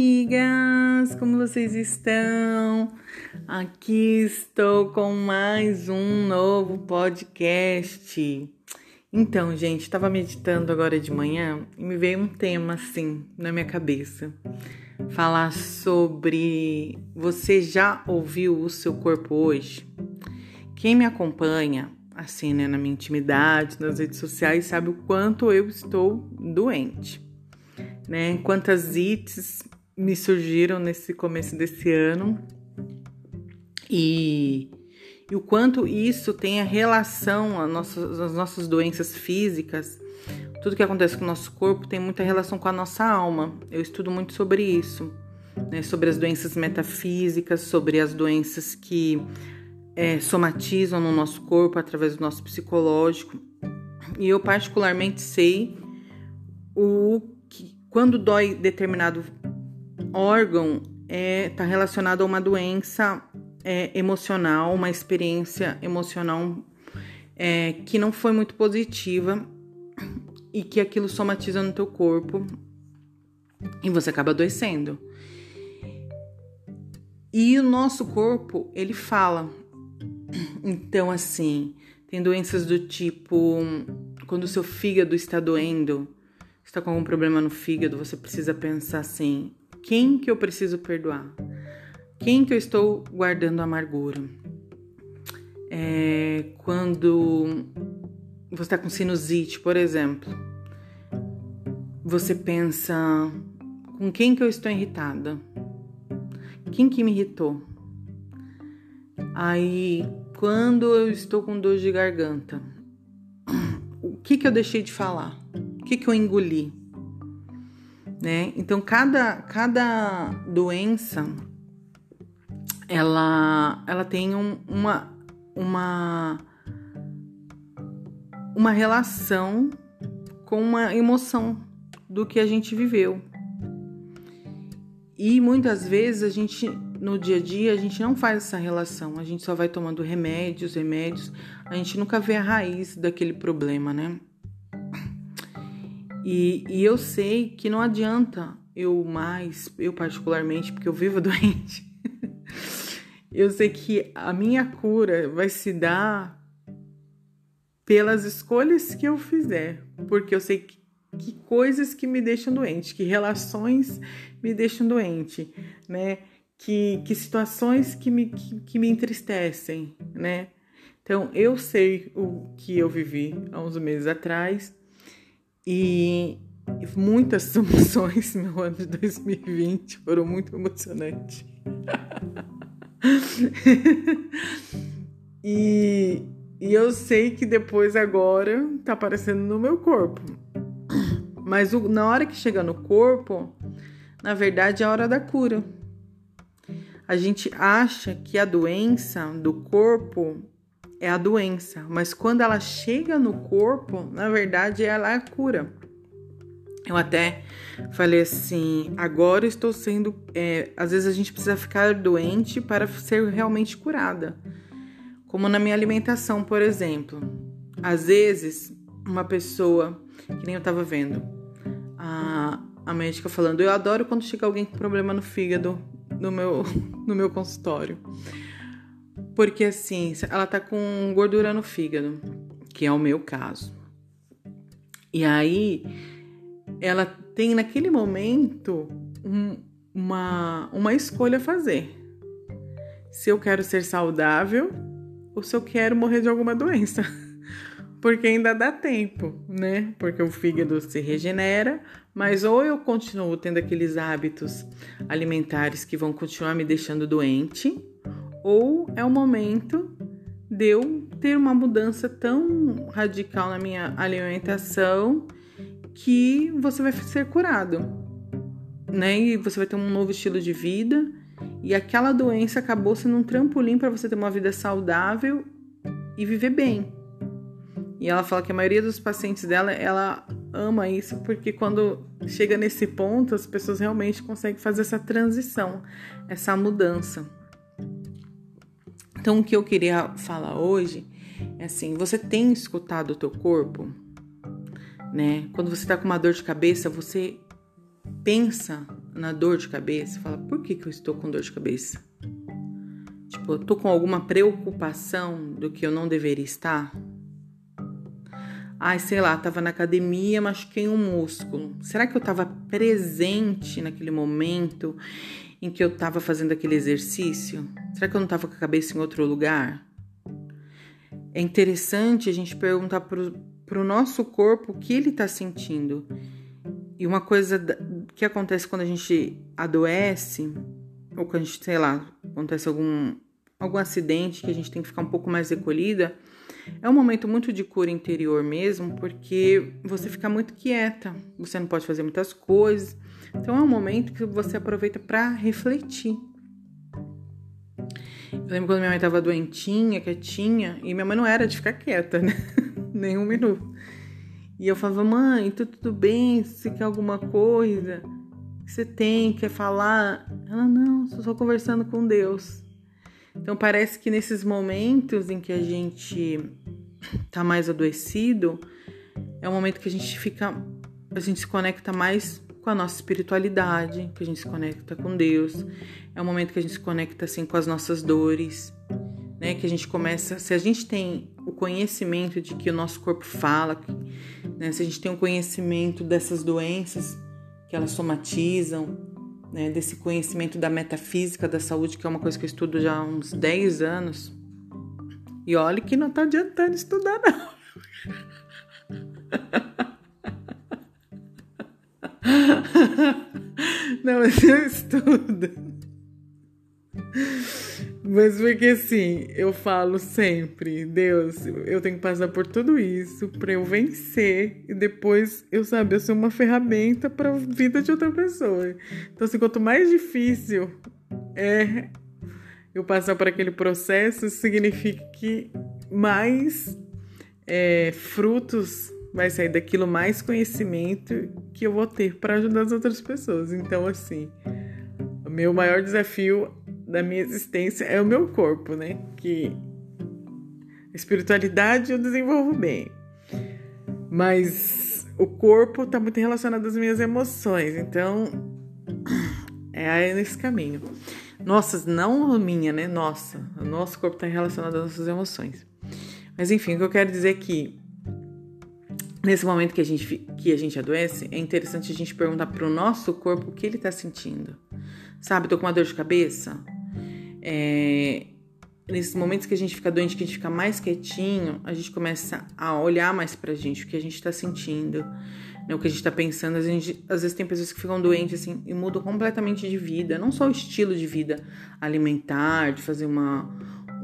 amigas! Como vocês estão? Aqui estou com mais um novo podcast. Então, gente, estava meditando agora de manhã e me veio um tema assim na minha cabeça. Falar sobre você já ouviu o seu corpo hoje? Quem me acompanha, assim, né, na minha intimidade, nas redes sociais, sabe o quanto eu estou doente né? Quantas hits me surgiram nesse começo desse ano e, e o quanto isso tem a relação às nossas, às nossas doenças físicas. Tudo que acontece com o nosso corpo tem muita relação com a nossa alma. Eu estudo muito sobre isso, né? sobre as doenças metafísicas, sobre as doenças que é, somatizam no nosso corpo através do nosso psicológico. E eu particularmente sei o quando dói determinado órgão, está é, tá relacionado a uma doença é, emocional, uma experiência emocional é, que não foi muito positiva e que aquilo somatiza no teu corpo e você acaba adoecendo. E o nosso corpo, ele fala. Então, assim, tem doenças do tipo quando o seu fígado está doendo, está com algum problema no fígado, você precisa pensar assim: quem que eu preciso perdoar? Quem que eu estou guardando amargura? É, quando você está com sinusite, por exemplo, você pensa: com quem que eu estou irritada? Quem que me irritou? Aí, quando eu estou com dor de garganta, o que que eu deixei de falar? que, que eu engoli? Né? Então, cada, cada doença ela, ela tem um, uma, uma, uma relação com uma emoção do que a gente viveu. E muitas vezes a gente, no dia a dia, a gente não faz essa relação, a gente só vai tomando remédios, remédios, a gente nunca vê a raiz daquele problema, né? E, e eu sei que não adianta eu mais, eu particularmente, porque eu vivo doente, eu sei que a minha cura vai se dar pelas escolhas que eu fizer, porque eu sei que, que coisas que me deixam doente, que relações me deixam doente, né? Que, que situações que me, que, que me entristecem, né? Então, eu sei o que eu vivi há uns meses atrás e muitas emoções no ano de 2020 foram muito emocionantes. e, e eu sei que depois agora tá aparecendo no meu corpo. Mas o, na hora que chega no corpo, na verdade é a hora da cura. A gente acha que a doença do corpo é a doença, mas quando ela chega no corpo, na verdade ela é a cura. Eu até falei assim: agora estou sendo. É, às vezes a gente precisa ficar doente para ser realmente curada. Como na minha alimentação, por exemplo. Às vezes, uma pessoa, que nem eu estava vendo, a, a médica falando: eu adoro quando chega alguém com problema no fígado no meu, no meu consultório. Porque assim, ela tá com gordura no fígado, que é o meu caso. E aí, ela tem naquele momento um, uma, uma escolha a fazer. Se eu quero ser saudável ou se eu quero morrer de alguma doença. Porque ainda dá tempo, né? Porque o fígado se regenera, mas ou eu continuo tendo aqueles hábitos alimentares que vão continuar me deixando doente, ou é o momento de eu ter uma mudança tão radical na minha alimentação que você vai ser curado, né? E você vai ter um novo estilo de vida e aquela doença acabou sendo um trampolim para você ter uma vida saudável e viver bem. E ela fala que a maioria dos pacientes dela, ela ama isso porque quando chega nesse ponto, as pessoas realmente conseguem fazer essa transição, essa mudança. Então, o que eu queria falar hoje é assim: você tem escutado o teu corpo? Né? Quando você está com uma dor de cabeça, você pensa na dor de cabeça, fala, por que, que eu estou com dor de cabeça? Tipo, eu tô com alguma preocupação do que eu não deveria estar? Ai, sei lá, tava na academia, machuquei um músculo. Será que eu tava presente naquele momento em que eu tava fazendo aquele exercício? Será que eu não tava com a cabeça em outro lugar? É interessante a gente perguntar pro, pro nosso corpo o que ele tá sentindo. E uma coisa que acontece quando a gente adoece, ou quando a gente, sei lá, acontece algum, algum acidente que a gente tem que ficar um pouco mais recolhida, é um momento muito de cura interior mesmo, porque você fica muito quieta, você não pode fazer muitas coisas. Então é um momento que você aproveita para refletir. Eu lembro quando minha mãe estava doentinha, quietinha, e minha mãe não era de ficar quieta, né? Nenhum minuto. E eu falava, mãe, tudo, tudo bem? Você quer alguma coisa? Você tem, quer falar? Ela, não, estou só conversando com Deus. Então parece que nesses momentos em que a gente tá mais adoecido, é o momento que a gente fica, a gente se conecta mais com a nossa espiritualidade, que a gente se conecta com Deus. É o momento que a gente se conecta assim com as nossas dores, né? Que a gente começa, se a gente tem o conhecimento de que o nosso corpo fala, né? Se a gente tem o conhecimento dessas doenças que elas somatizam, né, desse conhecimento da metafísica da saúde, que é uma coisa que eu estudo já há uns 10 anos. E olha que não tá adiantando estudar, não. Não, mas eu estudo. Mas porque assim, eu falo sempre, Deus, eu tenho que passar por tudo isso para eu vencer e depois eu saber eu ser uma ferramenta para a vida de outra pessoa. Então, assim, quanto mais difícil é eu passar por aquele processo, significa que mais é, frutos vai sair daquilo, mais conhecimento que eu vou ter para ajudar as outras pessoas. Então, assim, o meu maior desafio da minha existência é o meu corpo, né? Que a espiritualidade eu desenvolvo bem. Mas o corpo está muito relacionado às minhas emoções, então é nesse caminho. Nossa, não minha, né? Nossa, o nosso corpo está relacionado às nossas emoções. Mas enfim, o que eu quero dizer é que nesse momento que a gente, que a gente adoece, é interessante a gente perguntar para o nosso corpo o que ele está sentindo. Sabe, tô com uma dor de cabeça? É, nesses momentos que a gente fica doente, que a gente fica mais quietinho, a gente começa a olhar mais pra gente, o que a gente tá sentindo, né, o que a gente tá pensando. Às vezes tem pessoas que ficam doentes assim e mudam completamente de vida, não só o estilo de vida alimentar, de fazer uma,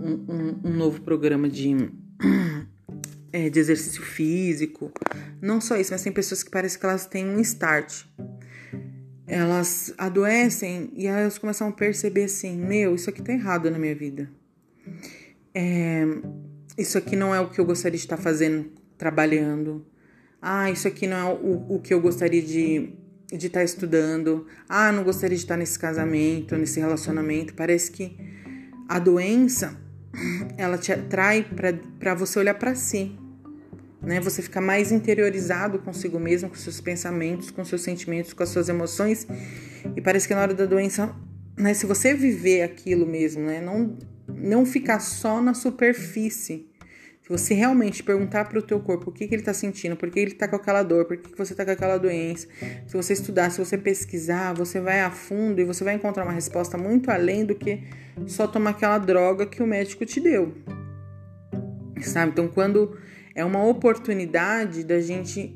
um, um, um novo programa de, é, de exercício físico, não só isso, mas tem pessoas que parece que elas têm um start elas adoecem e elas começam a perceber assim: meu, isso aqui tá errado na minha vida. É, isso aqui não é o que eu gostaria de estar fazendo, trabalhando. Ah, isso aqui não é o, o que eu gostaria de, de estar estudando. Ah, não gostaria de estar nesse casamento, nesse relacionamento. Parece que a doença ela te atrai para você olhar para si né? Você fica mais interiorizado consigo mesmo, com seus pensamentos, com seus sentimentos, com as suas emoções. E parece que na hora da doença, né, se você viver aquilo mesmo, né, não não ficar só na superfície. Se você realmente perguntar para o teu corpo o que, que ele está sentindo, por que ele está com aquela dor, por que, que você está com aquela doença, se você estudar, se você pesquisar, você vai a fundo e você vai encontrar uma resposta muito além do que só tomar aquela droga que o médico te deu. Sabe? Então, quando é uma oportunidade da gente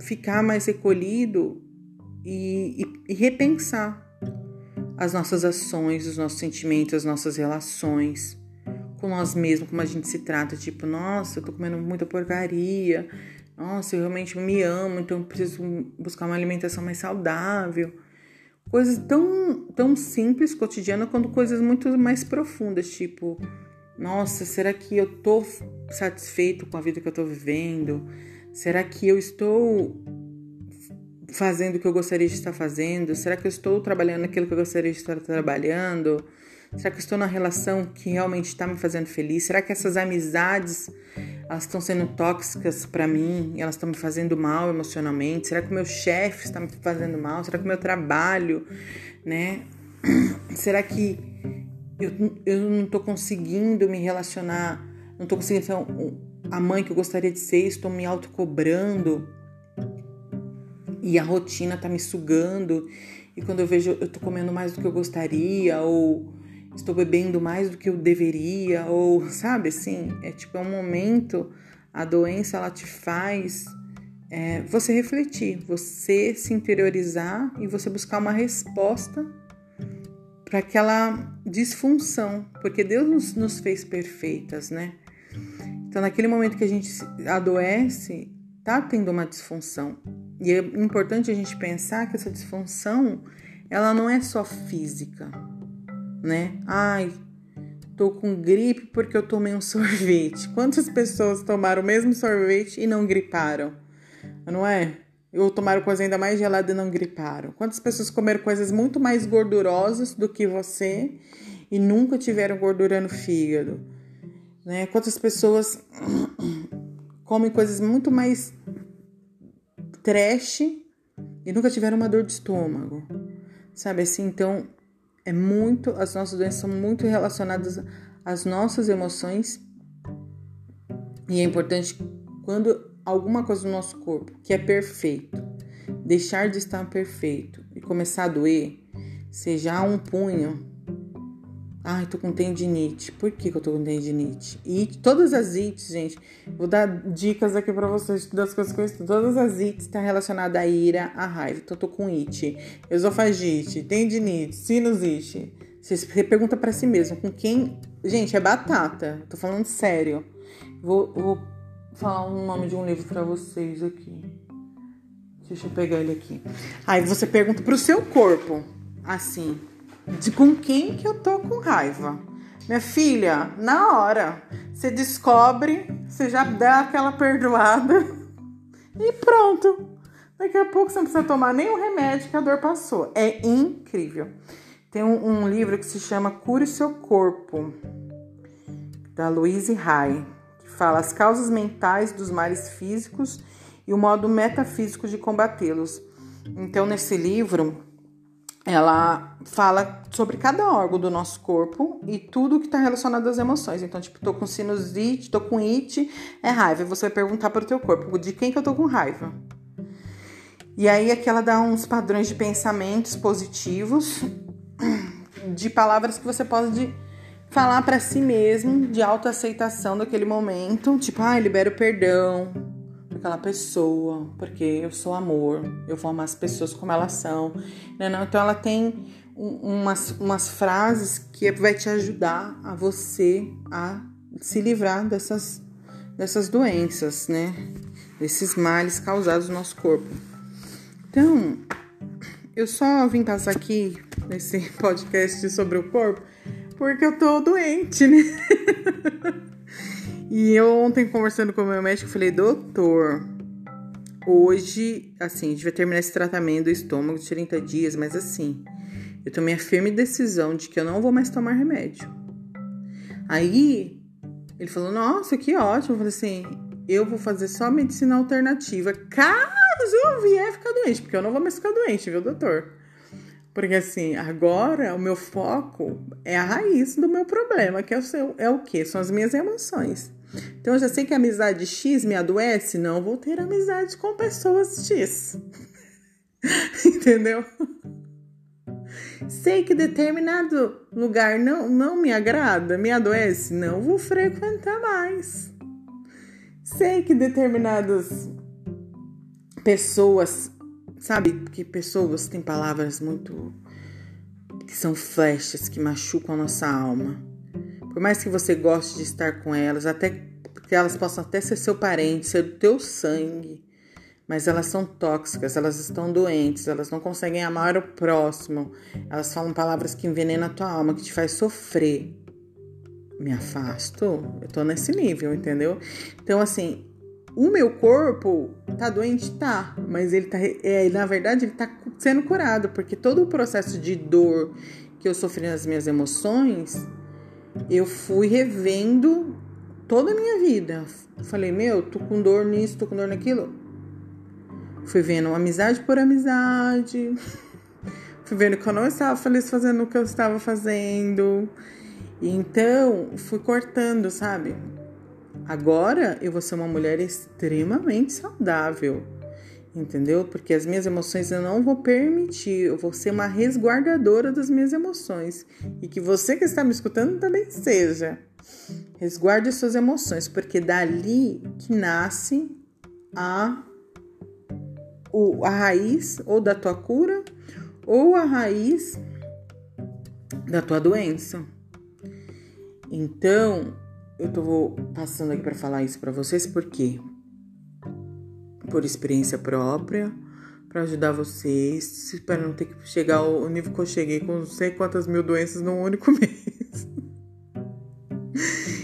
ficar mais recolhido e, e, e repensar as nossas ações, os nossos sentimentos, as nossas relações com nós mesmos, como a gente se trata, tipo, nossa, eu tô comendo muita porcaria, nossa, eu realmente me amo, então eu preciso buscar uma alimentação mais saudável. Coisas tão, tão simples, cotidianas, quanto coisas muito mais profundas, tipo, nossa, será que eu tô satisfeito com a vida que eu tô vivendo? Será que eu estou fazendo o que eu gostaria de estar fazendo? Será que eu estou trabalhando aquilo que eu gostaria de estar trabalhando? Será que eu estou na relação que realmente está me fazendo feliz? Será que essas amizades elas estão sendo tóxicas para mim, elas estão me fazendo mal emocionalmente? Será que o meu chefe está me fazendo mal? Será que o meu trabalho, né? Será que eu, eu não estou conseguindo me relacionar, não estou conseguindo ser a mãe que eu gostaria de ser, estou me autocobrando. E a rotina está me sugando. E quando eu vejo eu estou comendo mais do que eu gostaria ou estou bebendo mais do que eu deveria, ou sabe assim, é tipo é um momento, a doença ela te faz é, você refletir, você se interiorizar e você buscar uma resposta para aquela disfunção, porque Deus nos, nos fez perfeitas, né? Então, naquele momento que a gente adoece, tá tendo uma disfunção. E é importante a gente pensar que essa disfunção, ela não é só física, né? Ai, tô com gripe porque eu tomei um sorvete. Quantas pessoas tomaram o mesmo sorvete e não griparam? Não é? Ou tomaram coisa ainda mais gelada e não griparam? Quantas pessoas comeram coisas muito mais gordurosas do que você e nunca tiveram gordura no fígado? Né? Quantas pessoas comem coisas muito mais trash e nunca tiveram uma dor de estômago? Sabe assim? Então, é muito, as nossas doenças são muito relacionadas às nossas emoções e é importante quando alguma coisa do nosso corpo que é perfeito deixar de estar perfeito e começar a doer, seja um punho. Ai, tô com tendinite. Por que, que eu tô com tendinite? E todas as ites, gente, vou dar dicas aqui para vocês das coisas que eu estudo. Todas as ites estão relacionadas à ira, à raiva. Então, eu tô com it, esofagite, tendinite, sinusite. Você pergunta para si mesmo com quem. Gente, é batata. Tô falando sério. Vou, vou falar um nome de um livro para vocês aqui. Deixa eu pegar ele aqui. Aí você pergunta pro seu corpo, assim, de com quem que eu tô com raiva. Minha filha, na hora, você descobre, você já dá aquela perdoada e pronto. Daqui a pouco você não precisa tomar nenhum remédio que a dor passou. É incrível. Tem um, um livro que se chama Cure Seu Corpo, da Louise Hay, fala as causas mentais dos males físicos e o modo metafísico de combatê-los. Então, nesse livro, ela fala sobre cada órgão do nosso corpo e tudo que está relacionado às emoções. Então, tipo, tô com sinusite, tô com it, é raiva. Você vai perguntar para o teu corpo, de quem que eu tô com raiva? E aí aqui ela dá uns padrões de pensamentos positivos, de palavras que você pode falar para si mesmo, de autoaceitação daquele momento, tipo, ah, libero perdão, aquela pessoa, porque eu sou amor, eu vou amar as pessoas como elas são. Né? Não, então ela tem umas, umas frases que vai te ajudar a você a se livrar dessas, dessas doenças, né? Desses males causados no nosso corpo. Então, eu só vim passar aqui nesse podcast sobre o corpo porque eu tô doente, né? E eu ontem conversando com o meu médico, falei, doutor, hoje, assim, a gente vai terminar esse tratamento do estômago de 30 dias, mas assim, eu tomei a firme decisão de que eu não vou mais tomar remédio. Aí, ele falou, nossa, que ótimo. Eu falei assim, eu vou fazer só medicina alternativa, caso eu vier ficar doente, porque eu não vou mais ficar doente, viu, doutor? Porque assim, agora o meu foco é a raiz do meu problema, que é o, seu, é o quê? São as minhas emoções. Então eu já sei que a amizade X me adoece, não vou ter amizade com pessoas X. Entendeu? Sei que determinado lugar não, não me agrada, me adoece, não vou frequentar mais. Sei que determinadas pessoas, sabe que pessoas têm palavras muito que são flechas que machucam a nossa alma. Por mais que você goste de estar com elas, até que elas possam até ser seu parente, ser do teu sangue, mas elas são tóxicas, elas estão doentes, elas não conseguem amar o próximo, elas falam palavras que envenenam a tua alma, que te faz sofrer. Me afasto, eu tô nesse nível, entendeu? Então, assim, o meu corpo tá doente? Tá, mas ele tá, é, na verdade, ele tá sendo curado, porque todo o processo de dor que eu sofri nas minhas emoções eu fui revendo toda a minha vida. Falei, meu, tô com dor nisso, tô com dor naquilo. Fui vendo amizade por amizade. Fui vendo que eu não estava feliz fazendo o que eu estava fazendo. Então, fui cortando, sabe? Agora eu vou ser uma mulher extremamente saudável entendeu? Porque as minhas emoções eu não vou permitir, eu vou ser uma resguardadora das minhas emoções. E que você que está me escutando também seja. Resguarde suas emoções, porque dali que nasce a, a raiz ou da tua cura ou a raiz da tua doença. Então, eu tô passando aqui para falar isso para vocês porque por experiência própria, para ajudar vocês, para não ter que chegar ao nível que eu cheguei com não sei quantas mil doenças num único mês.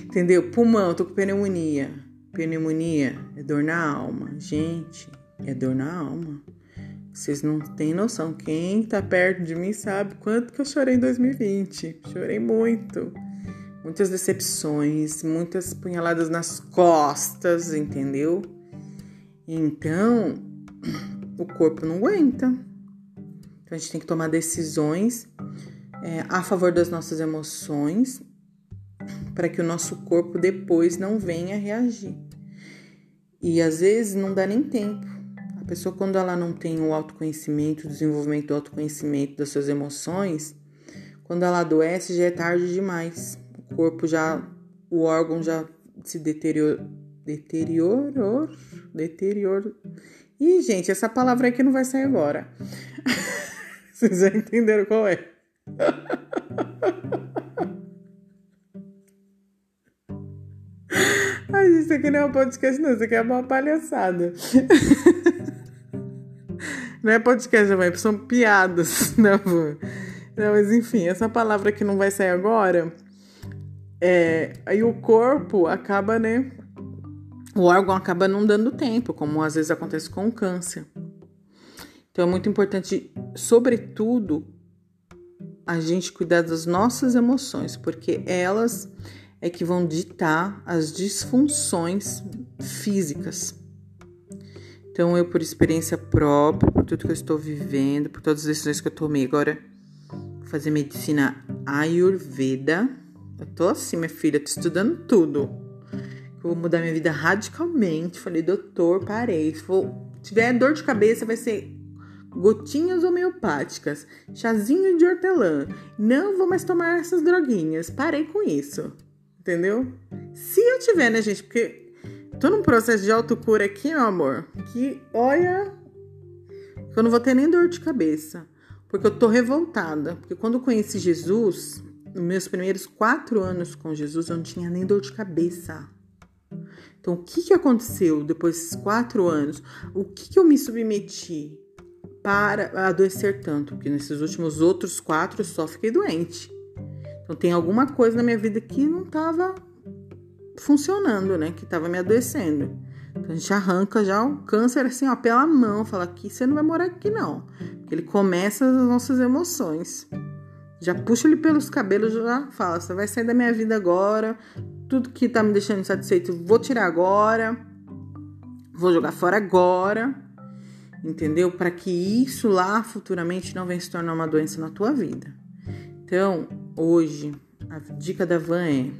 Entendeu? Pulmão, tô com pneumonia. Pneumonia é dor na alma. Gente, é dor na alma. Vocês não têm noção. Quem tá perto de mim sabe quanto que eu chorei em 2020. Chorei muito. Muitas decepções, muitas punhaladas nas costas, entendeu? Então, o corpo não aguenta. Então, a gente tem que tomar decisões é, a favor das nossas emoções para que o nosso corpo depois não venha reagir. E às vezes não dá nem tempo. A pessoa, quando ela não tem o autoconhecimento, o desenvolvimento do autoconhecimento das suas emoções, quando ela adoece já é tarde demais. Corpo já, o órgão já se deteriorou Deteriorou. Deterioro. Ih, gente, essa palavra aqui não vai sair agora. Vocês já entenderam qual é? Ai, isso aqui não é um podcast, não. Isso aqui é uma palhaçada. Não é podcast, mãe, são piadas, né, Não, mas enfim, essa palavra que não vai sair agora. É, aí o corpo acaba, né, o órgão acaba não dando tempo, como às vezes acontece com o câncer. Então é muito importante, sobretudo, a gente cuidar das nossas emoções, porque elas é que vão ditar as disfunções físicas. Então eu, por experiência própria, por tudo que eu estou vivendo, por todas as decisões que eu tomei agora, fazer medicina Ayurveda. Eu tô assim, minha filha, tô estudando tudo vou mudar minha vida radicalmente. Falei, doutor, parei. Se for, tiver dor de cabeça, vai ser gotinhas homeopáticas, chazinho de hortelã. Não vou mais tomar essas droguinhas. Parei com isso. Entendeu? Se eu tiver, né, gente? Porque tô num processo de autocura aqui, meu amor, que olha, eu não vou ter nem dor de cabeça. Porque eu tô revoltada. Porque quando eu conheci Jesus, meus primeiros quatro anos com Jesus, eu não tinha nem dor de cabeça. Então, o que, que aconteceu depois desses quatro anos? O que, que eu me submeti para adoecer tanto? Porque nesses últimos outros quatro eu só fiquei doente. Então, tem alguma coisa na minha vida que não estava funcionando, né? Que estava me adoecendo. Então, a gente arranca já o câncer assim, ó, pela mão. Fala que você não vai morar aqui, não. Ele começa as nossas emoções. Já puxa ele pelos cabelos, já fala: você vai sair da minha vida agora, tudo que tá me deixando insatisfeito, vou tirar agora, vou jogar fora agora, entendeu? Para que isso lá futuramente não venha se tornar uma doença na tua vida. Então, hoje, a dica da Van é: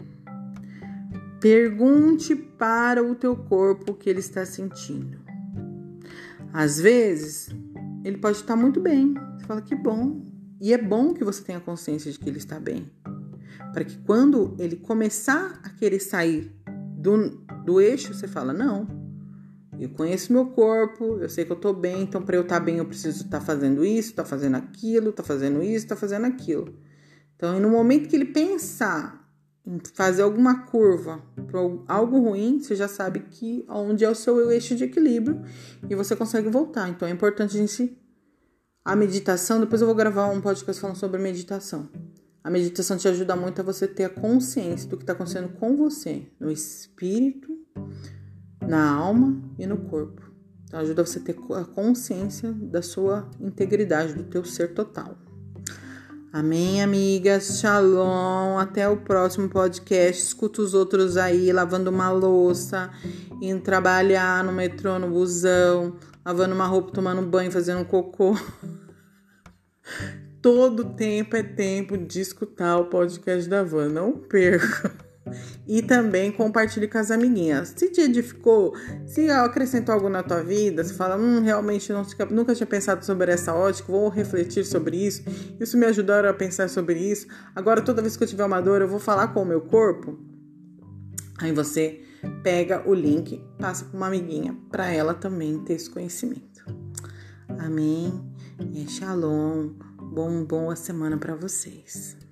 pergunte para o teu corpo o que ele está sentindo. Às vezes, ele pode estar muito bem. Você fala que bom. E é bom que você tenha consciência de que ele está bem para que quando ele começar a querer sair do, do eixo, você fala: Não, eu conheço meu corpo, eu sei que eu tô bem, então para eu estar tá bem eu preciso estar tá fazendo isso, estar tá fazendo aquilo, estar fazendo isso, estar fazendo aquilo. Então, no momento que ele pensar em fazer alguma curva para algo ruim, você já sabe que onde é o seu eixo de equilíbrio e você consegue voltar. Então, é importante a gente a meditação, depois eu vou gravar um podcast falando sobre meditação. A meditação te ajuda muito a você ter a consciência do que está acontecendo com você, no espírito, na alma e no corpo. Então, ajuda você a ter a consciência da sua integridade, do teu ser total. Amém, amigas? Shalom. Até o próximo podcast. Escuta os outros aí, lavando uma louça, indo trabalhar no metrô, no busão, lavando uma roupa, tomando banho, fazendo um cocô. Todo tempo é tempo de escutar o podcast da Van. Não perca. E também compartilhe com as amiguinhas. Se te edificou, se acrescentou algo na tua vida, se fala, hum, realmente não, nunca tinha pensado sobre essa ótica, vou refletir sobre isso. Isso me ajudou a pensar sobre isso. Agora, toda vez que eu tiver uma dor, eu vou falar com o meu corpo. Aí você pega o link, passa para uma amiguinha, para ela também ter esse conhecimento. Amém. E shalom. Bom, boa semana para vocês.